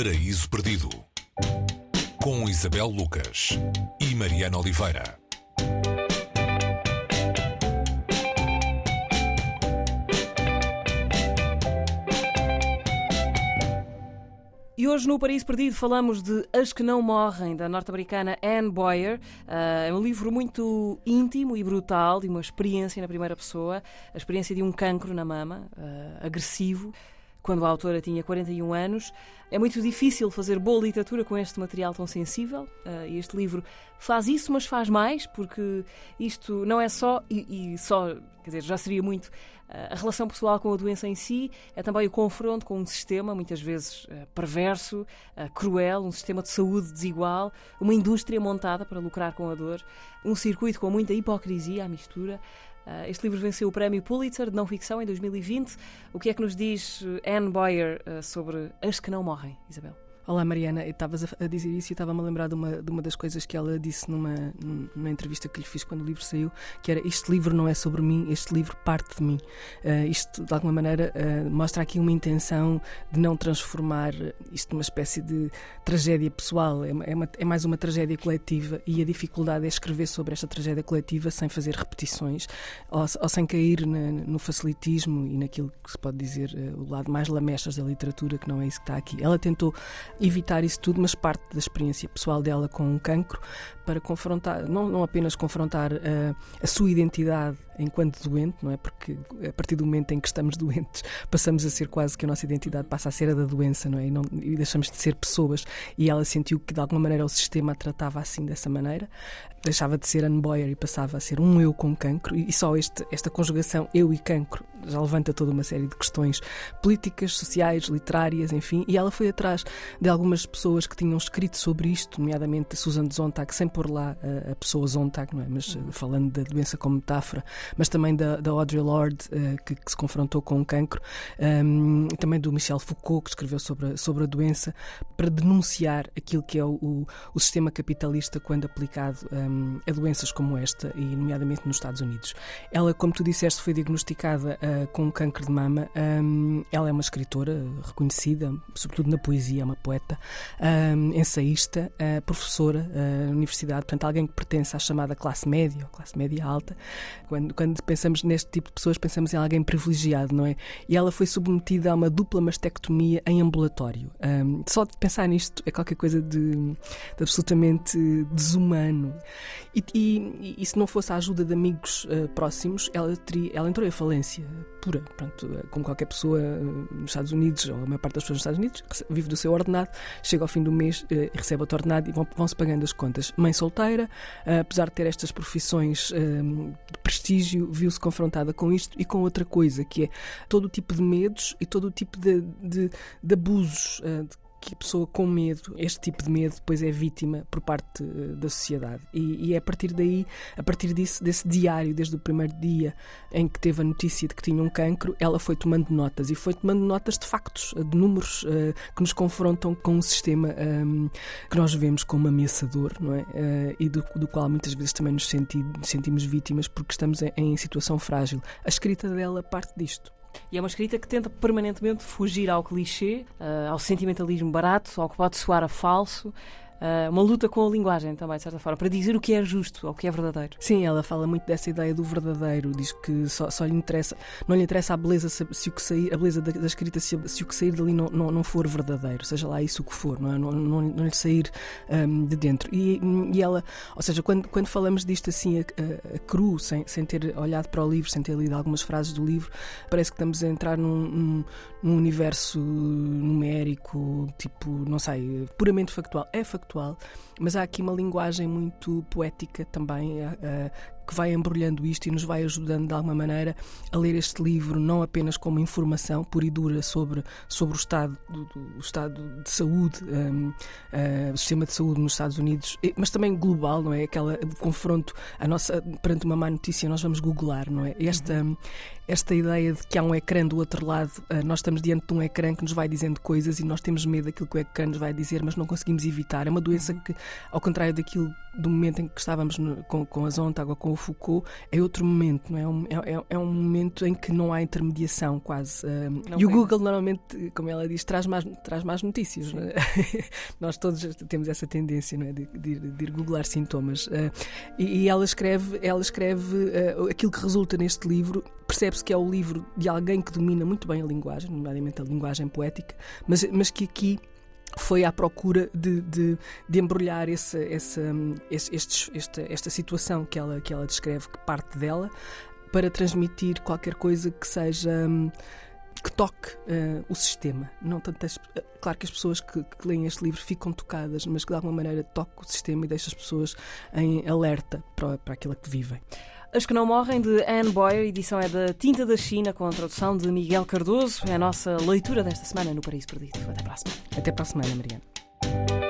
Paraíso Perdido com Isabel Lucas e Mariana Oliveira. E hoje no Paraíso Perdido falamos de As que Não Morrem, da norte-americana Anne Boyer. Uh, é um livro muito íntimo e brutal, de uma experiência na primeira pessoa, a experiência de um cancro na mama, uh, agressivo, quando a autora tinha 41 anos. É muito difícil fazer boa literatura com este material tão sensível. Uh, e este livro faz isso, mas faz mais, porque isto não é só, e, e só, quer dizer, já seria muito uh, a relação pessoal com a doença em si, é também o confronto com um sistema, muitas vezes uh, perverso, cruel, um sistema de saúde desigual, uma indústria montada para lucrar com a dor, um circuito com muita hipocrisia à mistura. Uh, este livro venceu o prémio Pulitzer de não ficção em 2020. O que é que nos diz Anne Boyer uh, sobre As que Não Morrem, Isabel? Olá Mariana, estavas a dizer isso e estava-me a lembrar de uma, de uma das coisas que ela disse numa, numa entrevista que lhe fiz quando o livro saiu, que era este livro não é sobre mim, este livro parte de mim. Uh, isto, de alguma maneira, uh, mostra aqui uma intenção de não transformar isto numa espécie de tragédia pessoal, é, é, uma, é mais uma tragédia coletiva e a dificuldade é escrever sobre esta tragédia coletiva sem fazer repetições ou, ou sem cair na, no facilitismo e naquilo que se pode dizer uh, o lado mais lamechas da literatura, que não é isso que está aqui. Ela tentou evitar isso tudo, mas parte da experiência pessoal dela com um cancro para confrontar, não, não apenas confrontar uh, a sua identidade enquanto doente, não é? Porque a partir do momento em que estamos doentes, passamos a ser quase que a nossa identidade passa a ser a da doença, não é? E, não, e deixamos de ser pessoas. E ela sentiu que de alguma maneira o sistema a tratava assim, dessa maneira. Deixava de ser Anne Boyer e passava a ser um eu com cancro. E só este, esta conjugação eu e cancro já levanta toda uma série de questões políticas, sociais, literárias, enfim. E ela foi atrás de algumas pessoas que tinham escrito sobre isto, nomeadamente Susan Zontag, sem pôr lá a, a pessoa Zontag, não é? Mas uh, falando da doença como metáfora, mas também da, da Audre Lorde, uh, que, que, se confrontou com o cancro, um, e também do Michel Foucault, que escreveu sobre a, sobre a doença, para denunciar aquilo que é o, o, sistema capitalista quando aplicado um, a doenças como esta, e nomeadamente nos Estados Unidos. Ela, como tu disseste, foi diagnosticada uh, com um cancro de mama. Um, ela é uma escritora reconhecida, sobretudo na poesia, é uma poeta, um, ensaísta, uh, professora uh, na universidade, portanto, alguém que pertence à chamada classe média ou classe média alta. Quando, quando pensamos neste tipo de pessoas, pensamos em alguém privilegiado, não é? E ela foi submetida a uma dupla mastectomia em ambulatório. Um, só de pensar nisto é qualquer coisa de, de absolutamente desumano. E, e, e, se não fosse a ajuda de amigos uh, próximos, ela, teria, ela entrou em falência pura. Pronto, como qualquer pessoa nos Estados Unidos, ou a maior parte das pessoas nos Estados Unidos, vive do seu ordenado, chega ao fim do mês uh, e recebe outro ordenado e vão, vão-se pagando as contas. Mãe solteira, apesar de ter estas profissões de prestígio, viu-se confrontada com isto e com outra coisa, que é todo o tipo de medos e todo o tipo de, de, de abusos de que a pessoa com medo, este tipo de medo, depois é vítima por parte uh, da sociedade. E, e, é a partir daí, a partir disso, desse diário, desde o primeiro dia em que teve a notícia de que tinha um cancro, ela foi tomando notas e foi tomando notas de factos, de números uh, que nos confrontam com um sistema um, ehm, que nós vemos como ameaçador, não é? Uh, e do, do, qual muitas vezes também nos, senti, sentimos vítimas porque estamos em, em situação frágil. A escrita dela parte disto. E é uma escrita que tenta permanentemente fugir ao clichê, uh, ao sentimentalismo barato, ao que pode soar a falso. Uh, uma luta com a linguagem também, de certa forma, para dizer o que é justo, o que é verdadeiro. Sim, ela fala muito dessa ideia do verdadeiro, diz que só, só lhe interessa, não lhe interessa a beleza se, se o que sair, a beleza da, da escrita se, se, o que sair dali não, não, não for verdadeiro, seja lá isso o que for, não, é? não, não, não, lhe sair um, de dentro. E, e ela, ou seja, quando, quando falamos disto assim a, a, a, cru, sem, sem ter olhado para o livro, sem ter lido algumas frases do livro, parece que estamos a entrar num, num, num universo numérico, tipo, não sei, puramente factual. É factual factual, mas há aqui uma linguagem muito poética também que vai embrulhando isto e nos vai ajudando de alguma maneira a ler este livro não apenas como informação pura e dura sobre, sobre o, estado do, do estado de saúde, um, uh, eh, o sistema de saúde nos Estados Unidos, mas também global, não é? Aquela confronto, a nossa, perante uma má notícia, nós vamos googlar, não é? Esta, uhum. esta ideia de que há um ecrã do outro lado, uh, nós estamos diante de um ecrã que nos vai dizendo coisas e nós temos medo daquilo que o ecrã nos vai dizer, mas não conseguimos evitar. É uma doença uhum. que, ao contrário daquilo do momento em que estávamos no, com, com a Zontag ou com o Foucault, é outro momento, não é? Um, é, é, é um momento em que não há intermediação quase. e o Google normalmente, como ela diz, traz mais, traz mais notícias. É? Nós todos temos essa tendência não é? de, de, de ir googlar sintomas. Uh, e, e, ela escreve, ela escreve uh, aquilo que resulta neste livro. Percebe-se que é o livro de alguém que domina muito bem a linguagem, nomeadamente a linguagem poética, mas, mas que aqui foi à procura de, de, de embrulhar esse, esse, esse, esta, esta situação que ela, que ela descreve, que parte dela, para transmitir qualquer coisa que seja. que toque uh, o sistema. Não tanto as, claro que as pessoas que, que, leem este livro ficam tocadas, mas que de alguma maneira toque o sistema e deixa as pessoas em alerta para, para aquilo que vivem. As que não morrem, de Anne Boyer, edição é da Tinta da China, com a tradução de Miguel Cardoso. É a nossa leitura desta semana no Paraíso Perdido. Até para a semana. Até para a semana, Mariana.